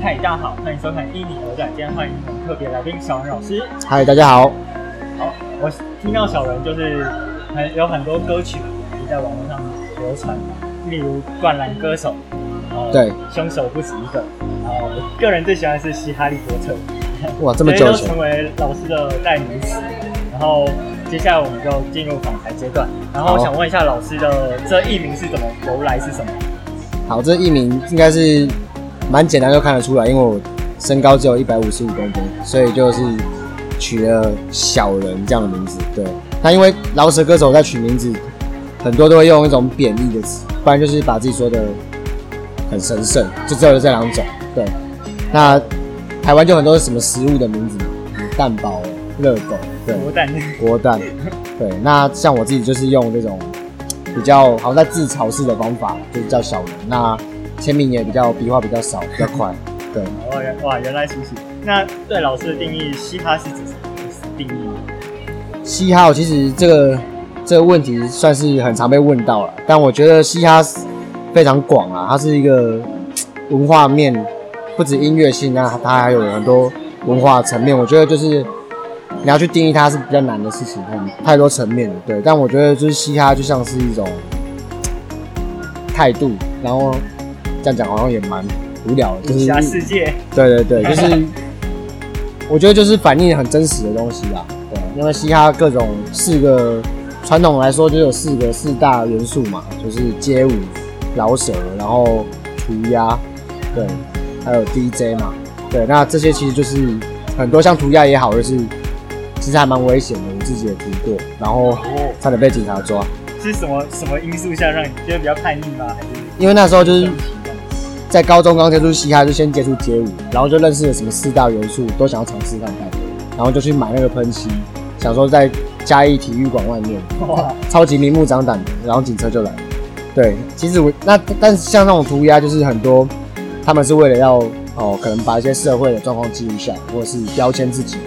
嗨，大家好，欢迎收看《一米而展》，今天欢迎我们特别来宾小文老师。嗨，大家好。好，我听到小人就是很有很多歌曲也在网络上流传，例如《灌篮歌手》，对凶手不止一个，然后我个人最喜欢的是《嘻哈利波特》。哇，这么 久都成，为老师的代名词。然后接下来我们就进入访谈阶段。然后我想问一下老师的这艺名是怎么由来是什么？好，这艺名应该是蛮简单就看得出来，因为我身高只有一百五十五公分，所以就是取了小人这样的名字。对，那因为饶舌歌手在取名字，很多都会用一种贬义的词，不然就是把自己说的很神圣，就只有这两种。对，那台湾就很多什么食物的名字，蛋堡、热狗，对，国蛋国蛋。对，那像我自己就是用这种比较好像在自嘲式的方法，就是叫小人。那签名也比较笔画比较少，比较快。对，哇原哇原来如此。那对老师的定义，嘻哈是指什么定义？嘻哈其实这个这个问题算是很常被问到了，但我觉得嘻哈非常广啊，它是一个文化面，不止音乐性那，它还有很多文化层面。我觉得就是你要去定义它是比较难的事情，很太多层面了。对，但我觉得就是嘻哈就像是一种态度，然后这样讲好像也蛮无聊的，就是武侠世界，对对对，就是 我觉得就是反映很真实的东西啦。对，因为嘻哈各种四个传统来说就有四个四大元素嘛，就是街舞、饶舌，然后涂鸦，对，还有 DJ 嘛。对，那这些其实就是很多像涂鸦也好，就是其实还蛮危险的，我自己也涂过，然后哦，差点被警察抓。是什么什么因素下让你觉得比较叛逆吗？还是因为那时候就是在高中刚接触嘻哈，就先接触街舞，然后就认识了什么四大元素，都想要尝试看看，然后就去买那个喷漆，想说在嘉义体育馆外面，哇，超级明目张胆的，然后警车就来了。对，其实我那但是像那种涂鸦，就是很多他们是为了要哦，可能把一些社会的状况记录下来，或者是标签自己的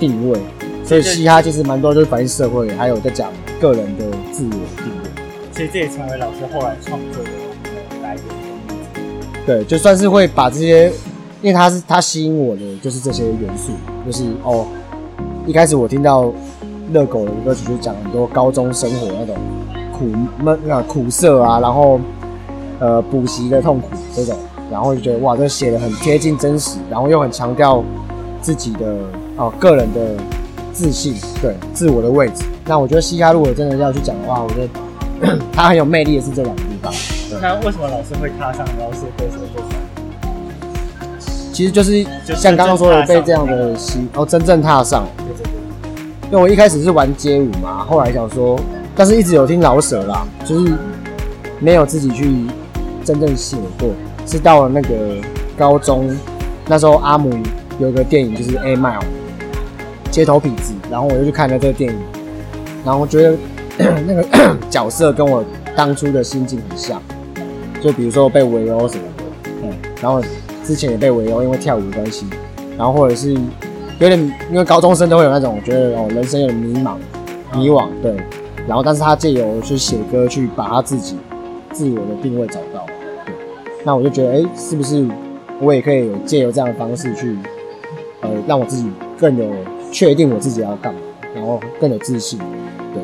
定位。所以嘻哈其实蛮多就是反映社会，还有在讲个人的自我定位。所以这也成为老师后来创作的。对，就算是会把这些，因为他是他吸引我的就是这些元素，就是哦，一开始我听到热狗的歌曲就讲很多高中生活那种苦闷啊苦涩啊，然后呃补习的痛苦这种，然后就觉得哇，这写的很贴近真实，然后又很强调自己的哦个人的自信，对自我的位置。那我觉得嘻哈如果真的要去讲的话，我觉得它很有魅力的是这两个地方。那为什么老师会踏上饶舌歌手这条？其实就是像刚刚说的，被这样的吸哦，真正踏上。因为我一开始是玩街舞嘛，后来想说，但是一直有听老舍啦，就是没有自己去真正写过。是到了那个高中，那时候阿姆有个电影就是《A Mile》街头痞子，然后我就去看了这个电影，然后觉得 那个 角色跟我当初的心境很像，就比如说被围殴什么的，嗯，然后之前也被围殴，因为跳舞的关系，然后或者是有点，因为高中生都会有那种觉得哦，人生有点迷茫、迷惘，对。然后，但是他借由去写歌，去把他自己自我的定位找到，对。那我就觉得，哎、是不是我也可以有借由这样的方式去，呃，让我自己更有确定我自己要干嘛，然后更有自信，对。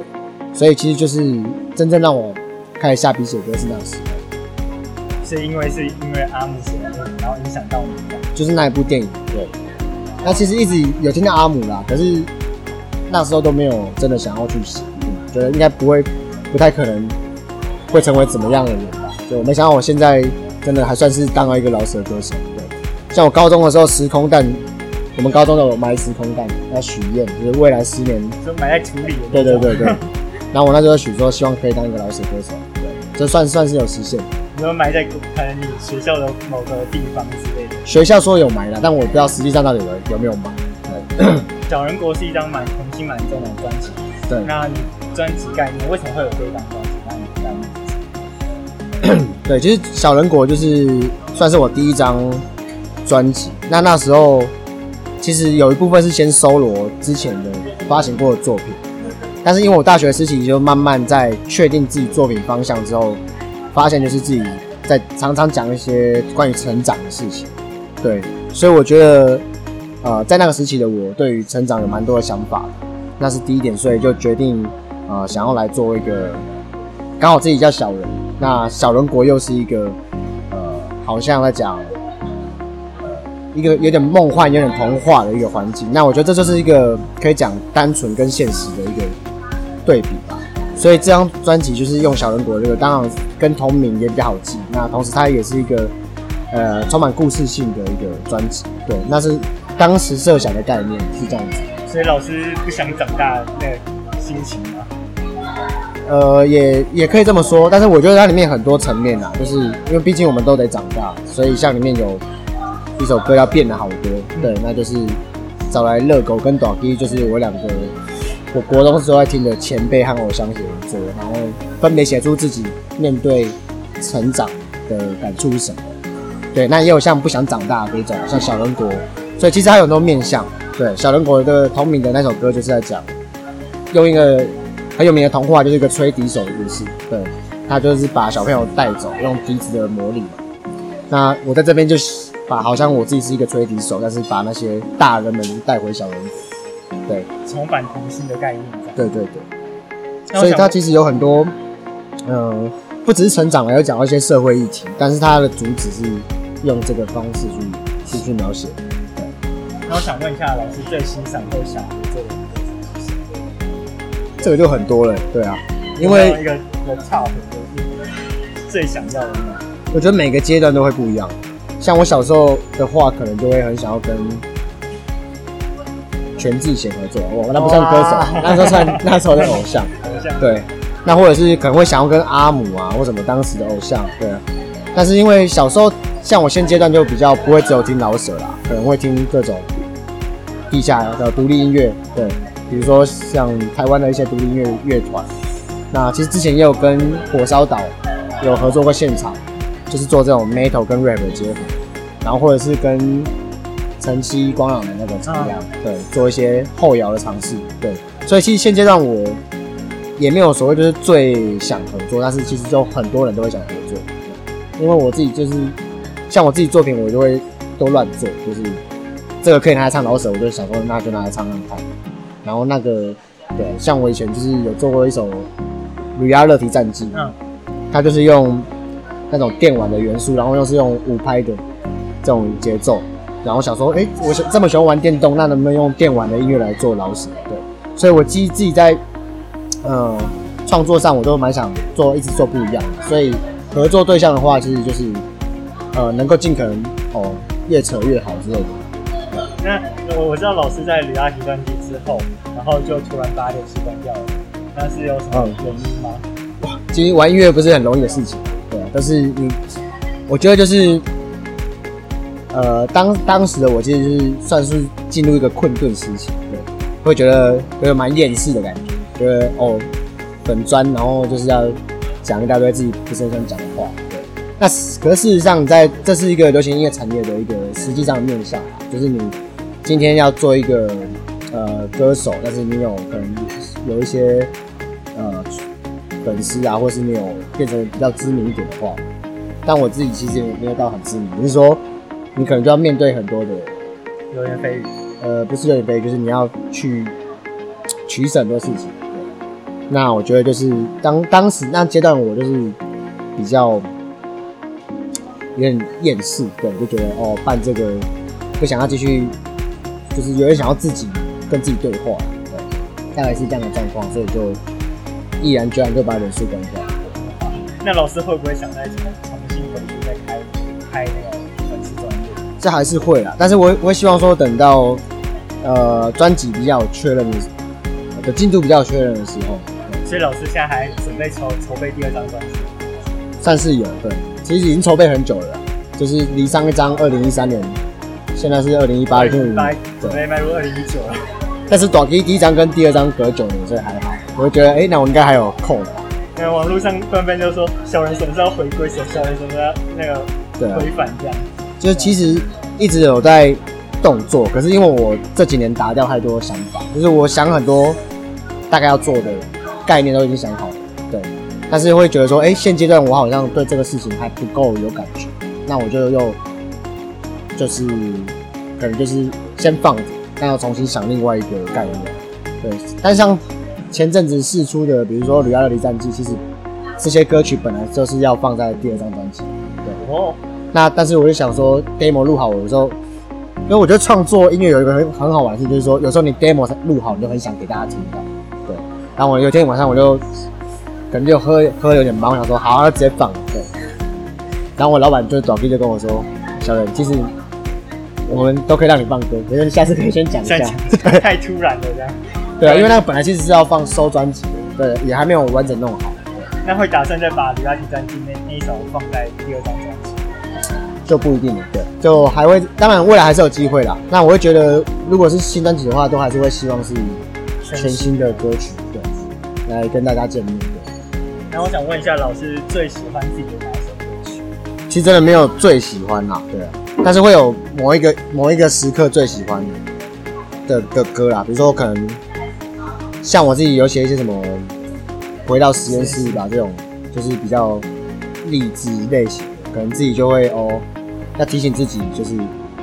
所以其实就是真正让我开始下笔写歌是那个时候，是因为是因为阿姆写的歌，然后影响到你这样。就是那一部电影，对。那其实一直有听到阿姆啦，可是那时候都没有真的想要去写，嗯，觉得应该不会，不太可能会成为怎么样的人吧。就我没想到我现在真的还算是当了一个饶舌歌手，对。像我高中的时候，时空蛋，我们高中都有埋时空蛋，要许愿，就是未来十年，就埋在土里的对。对对对。然后我那时候许说，希望可以当一个饶舌歌手，对，这算算是有实现。你说埋在可能你学校的某个地方之类的。学校说有埋了，但我不知道实际上到底有有没有埋。对，小人国是一张蛮重心蛮重的专辑。对那你专辑概念为什么会有这一张专辑？那你概念？对，其实小人国就是算是我第一张专辑。那那时候其实有一部分是先搜罗之前的发行过的作品，但是因为我大学时期就慢慢在确定自己作品方向之后，发现就是自己在常常讲一些关于成长的事情，对，所以我觉得，呃，在那个时期的我，对于成长有蛮多的想法，那是第一点，所以就决定，呃，想要来做一个，刚好自己叫小人，那小人国又是一个，呃，好像在讲，一个有点梦幻、有点童话的一个环境，那我觉得这就是一个可以讲单纯跟现实的一个对比吧。所以这张专辑就是用小人国这个，当然跟同名也比较好记。那同时它也是一个呃充满故事性的一个专辑，对，那是当时设想的概念是这样子。所以老师不想长大那个心情吗？呃，也也可以这么说，但是我觉得它里面很多层面啊，就是因为毕竟我们都得长大，所以像里面有一首歌要变得好多，对，那就是找来乐狗跟短 K，就是我两个。我国中时候在听的前辈和偶像写的作，然后分别写出自己面对成长的感触是什么。对，那也有像不想长大的那种，像小人国，所以其实还有很多面向。对，小人国的同名的那首歌就是在讲，用一个很有名的童话，就是一个吹笛手的故事。对，他就是把小朋友带走，用笛子的魔力嘛。那我在这边就是把好像我自己是一个吹笛手，但是把那些大人们带回小人国。对，重返童心的概念。对对对，所以它其实有很多，嗯，不只是成长，还有讲到一些社会议题，但是它的主旨是用这个方式去去去描写。对，那我想问一下，老师最欣赏或想做的这个就很多了，对啊，因为一个的差很多最想要的呢？我觉得每个阶段都会不一样。像我小时候的话，可能就会很想要跟。全智贤合作，我那不算歌手，那时候算 那时候的偶像。偶像对，那或者是可能会想要跟阿姆啊，或什么当时的偶像，对。但是因为小时候，像我现阶段就比较不会只有听老舍啦，可能会听各种地下的独立音乐，对，比如说像台湾的一些独立音乐乐团。那其实之前也有跟火烧岛有合作过现场，就是做这种 metal 跟 rap 的结合，然后或者是跟。晨曦光朗的那个采样，对，做一些后摇的尝试，对，所以其实现阶段我也没有所谓就是最想合作，但是其实就很多人都会想合作，因为我自己就是像我自己作品，我就会都乱做，就是这个可以拿来唱老舍，我就想说那就拿来唱唱看，然后那个对，像我以前就是有做过一首《吕亚乐提战记》，嗯，它就是用那种电玩的元素，然后又是用五拍的这种节奏。然后想说，哎，我这么喜欢玩电动，那能不能用电玩的音乐来做老舍？对，所以我自自己在，呃，创作上我都蛮想做，一直做不一样的。所以合作对象的话，其实就是，呃，能够尽可能哦，越扯越好之类的。那我我知道老师在吕阿奇专辑之后，然后就突然把电视关掉了，那是有什么原因吗？哇，其实玩音乐不是很容易的事情，对，但是你，我觉得就是。呃，当当时的我其实是算是进入一个困顿时期，对，会觉得有点蛮厌世的感觉，觉得哦，很专，然后就是要讲一大堆自己不是很想讲的话，对。那可是事实上，在这是一个流行音乐产业的一个实际上的面向，就是你今天要做一个呃歌手，但是你有可能有一些呃粉丝啊，或是你有变成比较知名一点的话，但我自己其实也没有到很知名，就是说。你可能就要面对很多的流言蜚语，呃，不是流言蜚语，就是你要去取舍很多事情。那我觉得就是当当时那阶段，我就是比较有点厌世，对，就觉得哦，办这个不想要继续，就是有点想要自己跟自己对话，对，大概是这样的状况，所以就毅然决然就把人事关掉。那老师会不会想再重重新回去再开开那个？这还是会啦，但是我我会希望说，等到呃专辑比较确认的的进度比较确认的时候，所以老师现在还准备筹筹备第二张专辑，算是有对，其实已经筹备很久了，就是离上一张二零一三年，现在是二零一八年，准备迈入二零一九了。但是短期第一张跟第二张隔九年，所以还好，我就觉得哎，那我应该还有空。因为网络上纷纷就说小人什么时候回归，小人什么时候那个回返这样。就是其实一直有在动作，可是因为我这几年打掉太多想法，就是我想很多大概要做的概念都已经想好了，对。但是会觉得说，哎，现阶段我好像对这个事情还不够有感觉，那我就又就是可能就是先放着，但要重新想另外一个概念。对，但像前阵子试出的，比如说《吕亚的离战记》，其实这些歌曲本来就是要放在第二张专辑。对，哦，那但是我就想说，demo 录好，有时候，因为我觉得创作音乐有一个很很好玩的事，就是说有时候你 demo 录好，你就很想给大家听到。对，然后我有一天晚上我就可能就喝喝有点忙，我想说好，那直接放。对，然后我老板就是短 B 就跟我说，小人，其实我们都可以让你放歌，可是下次可以先讲一下 太突然了，这样。对啊，因为那个本来其实是要放收专辑的，对，也还没有完整弄好，那会打算再把《李亚提战记》那那一首放在第二张专辑？就不一定了，对，就还会，当然未来还是有机会啦。那我会觉得，如果是新专辑的话，都还是会希望是全新的歌曲，对，来跟大家见面。对，那我想问一下，老师最喜欢自己的哪首歌曲？其实真的没有最喜欢啦，对啊，但是会有某一个某一个时刻最喜欢的的的歌啦，比如说我可能像我自己有写一些什么回到实验室吧这种，就是比较励志类型的，可能自己就会哦要提醒自己，就是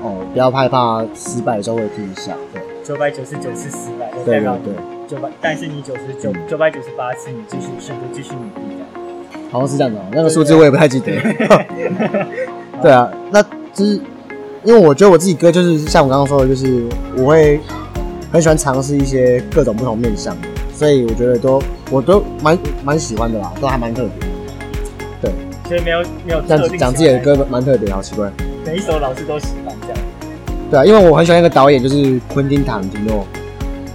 哦不要害怕失败的时候会听一下，对九百九十九次失败，就对对代表对，九百，但是你九十九九百九十八次，你继续选择继续努力的。好像是这样的、哦，那个数字我也不太记得。对啊，那就是因为我觉得我自己歌就是像我刚刚说的，就是我会很喜欢尝试一些各种不同面向的，所以我觉得都我都蛮蛮喜欢的啦，都还蛮特别所以没有没有这样特定讲自己的歌蛮特别，好奇怪。每一首老师都喜欢这样。对啊，因为我很喜欢一个导演，就是昆汀塔伦提诺，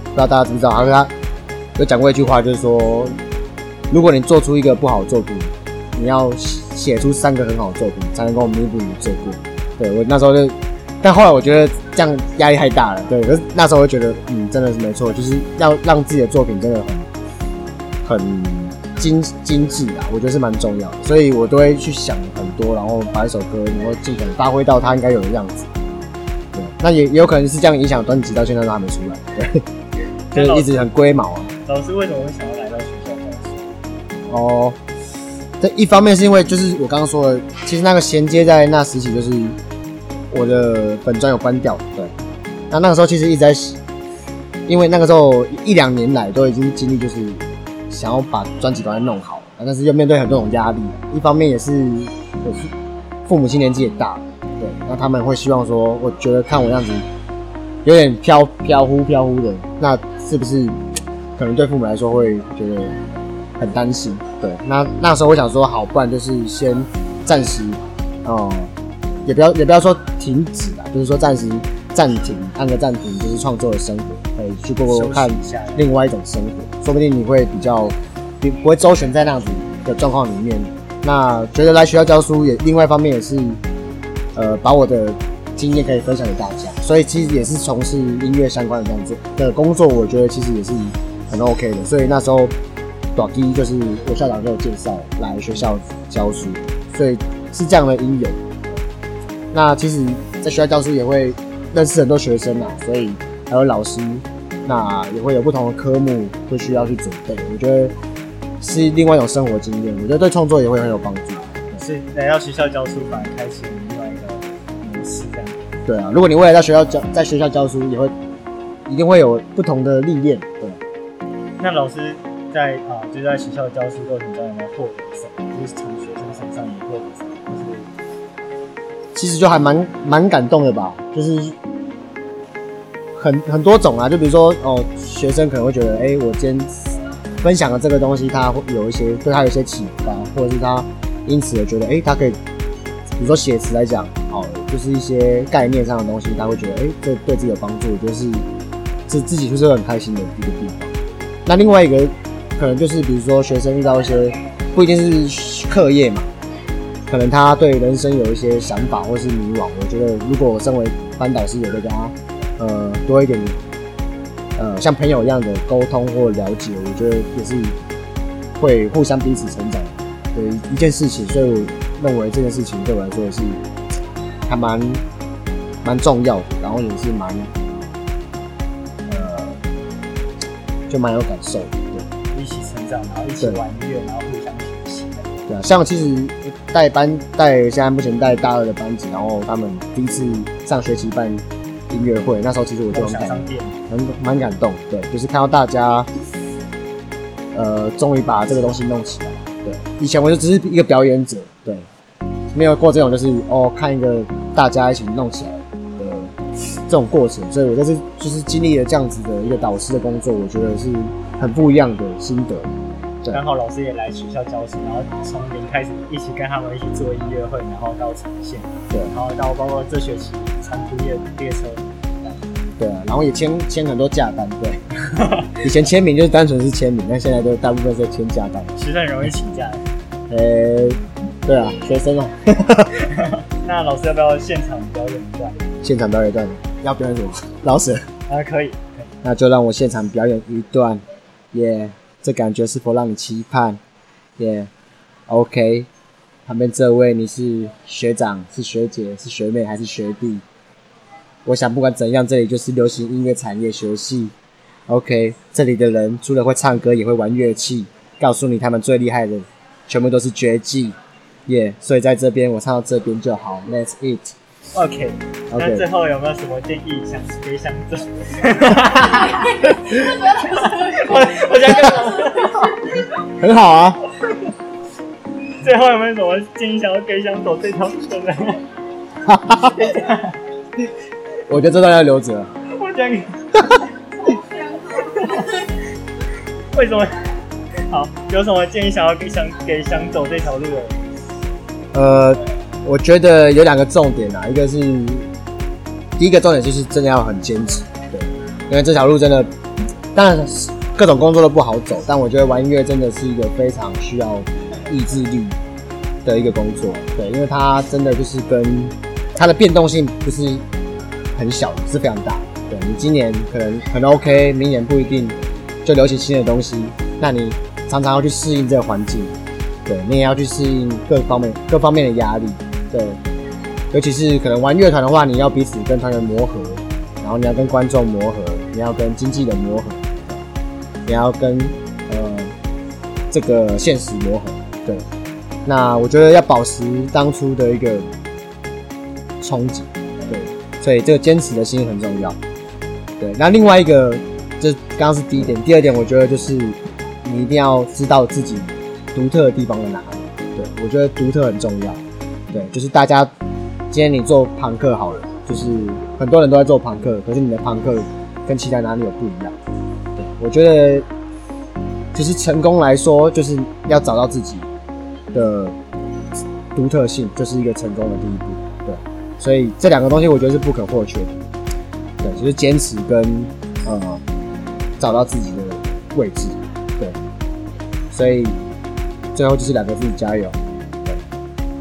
不知道大家知不知道？他他有讲过一句话，就是说，如果你做出一个不好的作品，你要写写出三个很好的作品，才能够弥补你的罪过。对我那时候就，但后来我觉得这样压力太大了。对，可是那时候我就觉得，嗯，真的是没错，就是要让自己的作品真的很很精精致啊，我觉得是蛮重要的。所以我都会去想很多，然后把一首歌能够尽可能发挥到它应该有的样子。对，那也也有可能是这样影响专辑到现在都还没出来，对，就是一直很龟毛啊。老师为什么会想要来到学校教书？哦，这一方面是因为就是我刚刚说的，其实那个衔接在那时期就是我的本专有关掉，对。那那个时候其实一直在，因为那个时候一两年来都已经经历就是想要把专辑赶快弄好，但是又面对很多种压力，一方面也是我父父母亲年纪也大，对，那他们会希望说，我觉得看我样子有点飘飘忽飘忽的，那是不是可能对父母来说会觉得很担心？对，那那时候我想说，好，不然就是先暂时，哦、也不要也不要说停止啊，就是说暂时暂停，按个暂停，就是创作的生活，可以去过过看一下另外一种生活，说不定你会比较不不会周旋在那样子的状况里面。那觉得来学校教书也另外一方面也是，呃，把我的经验可以分享给大家，所以其实也是从事音乐相关的这样子的工作，我觉得其实也是很 OK 的。所以那时候短一就是我校长给我介绍来学校教书，所以是这样的因由。那其实，在学校教书也会认识很多学生啊，所以还有老师，那也会有不同的科目会需要去准备。我觉得是另外一种生活经验，我觉得对创作也会很有帮助。是来到学校教书，反而开启另外一个模式这样。对啊，如果你未来在学校教，在学校教书，也会一定会有不同的历练。对，那老师在啊，就在学校教书过程中有没有获得什么？就是从学生身上也获得什么？就是其实就还蛮蛮感动的吧，就是很很多种啊，就比如说哦，学生可能会觉得，哎、我今天分享的这个东西，他会有一些对他有一些启发，或者是他因此而觉得，哎、他可以，比如说写词来讲，哦，就是一些概念上的东西，他会觉得，哎、这对自己有帮助，就是是自己就是很开心的一个地方。那另外一个可能就是，比如说学生遇到一些不一定是课业嘛，可能他对人生有一些想法或是迷惘，我觉得如果我身为班导师，也会跟他呃多一点呃像朋友一样的沟通或了解，我觉得也是会互相彼此成长的一件事情，所以我认为这件事情对我来说也是还蛮蛮重要的，然后也是蛮呃就蛮有感受的，对。一起成长，然后一起玩乐，然后互相学习。对啊，像其实带班带现在目前带大二的班级，然后他们第一次上学期班音乐会，那时候其实我就梦很感很蛮感动，对，就是看到大家，呃，终于把这个东西弄起来。对，以前我就只是一个表演者，对，没有过这种就是哦，看一个大家一起弄起来的这种过程，所以我在这次就是经历了这样子的一个导师的工作，我觉得是很不一样的心得。对刚好老师也来学校教书，然后从零开始一起跟他们一起做音乐会，然后到呈现，对然后到包括这学期长途列列车，对啊，然后也签签很多假单，对，以前签名就是单纯是签名，但现在都大部分是在签假单。其实很容易请假的。呃、对啊，学生啊，那老师要不要现场表演一段？现场表演一段，要表演什么？老舍。啊，可以，可以。那就让我现场表演一段，耶、这感觉是否让你期盼？耶、o k 旁边这位你是学长、是学姐、是学妹还是学弟？我想不管怎样，这里就是流行音乐产业学系。OK，这里的人除了会唱歌，也会玩乐器。告诉你，他们最厉害的全部都是绝技。耶、所以在这边我唱到这边就好。，Let's it。OK，那最后有没有什么建议想给想走？我我想很好啊。最后有没有什么建议想要给想走这条路的人？我觉得这段要留着。我讲你，为什么？好，有什么建议想要给想给想走这条路的？呃，我觉得有两个重点啊，一个是第一个重点就是真的要很坚持，对，因为这条路真的，当然各种工作都不好走，但我觉得玩音乐真的是一个非常需要意志力的一个工作，对，因为它真的就是跟它的变动性不是很小，是非常大。对你今年可能很 OK，明年不一定就流行新的东西，那你常常要去适应这个环境，对你也要去适应各方面各方面的压力，对，尤其是可能玩乐团的话，你要彼此跟团员磨合，然后你要跟观众磨合，你要跟经纪人磨合，你要跟呃这个现实磨合，对。那我觉得要保持当初的一个憧憬，所以这个坚持的心很重要。对，那另外一个，这刚刚是第一点，第二点，我觉得就是你一定要知道自己独特的地方在哪里。对，我觉得独特很重要。对，就是大家今天你做朋克好了，就是很多人都在做朋克，可是你的朋克跟其他哪里有不一样？对，我觉得其实成功来说，就是要找到自己的独特性，就是一个成功的第一步。对，所以这两个东西我觉得是不可或缺的。对，就是坚持跟呃找到自己的位置。对，所以最后就是两个字：加油。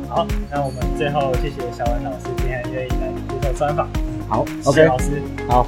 好，那我们最后谢谢小文老师今天愿意来接受专访，好谢谢，OK，老师。好，